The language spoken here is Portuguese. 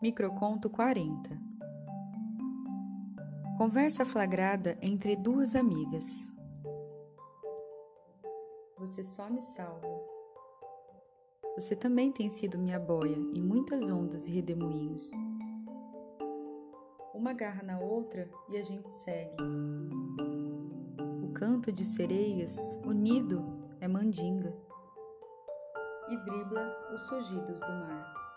Microconto 40 Conversa flagrada entre duas amigas. Você só me salva. Você também tem sido minha boia em muitas ondas e redemoinhos. Uma garra na outra e a gente segue. O canto de sereias, unido, é mandinga e dribla os surgidos do mar.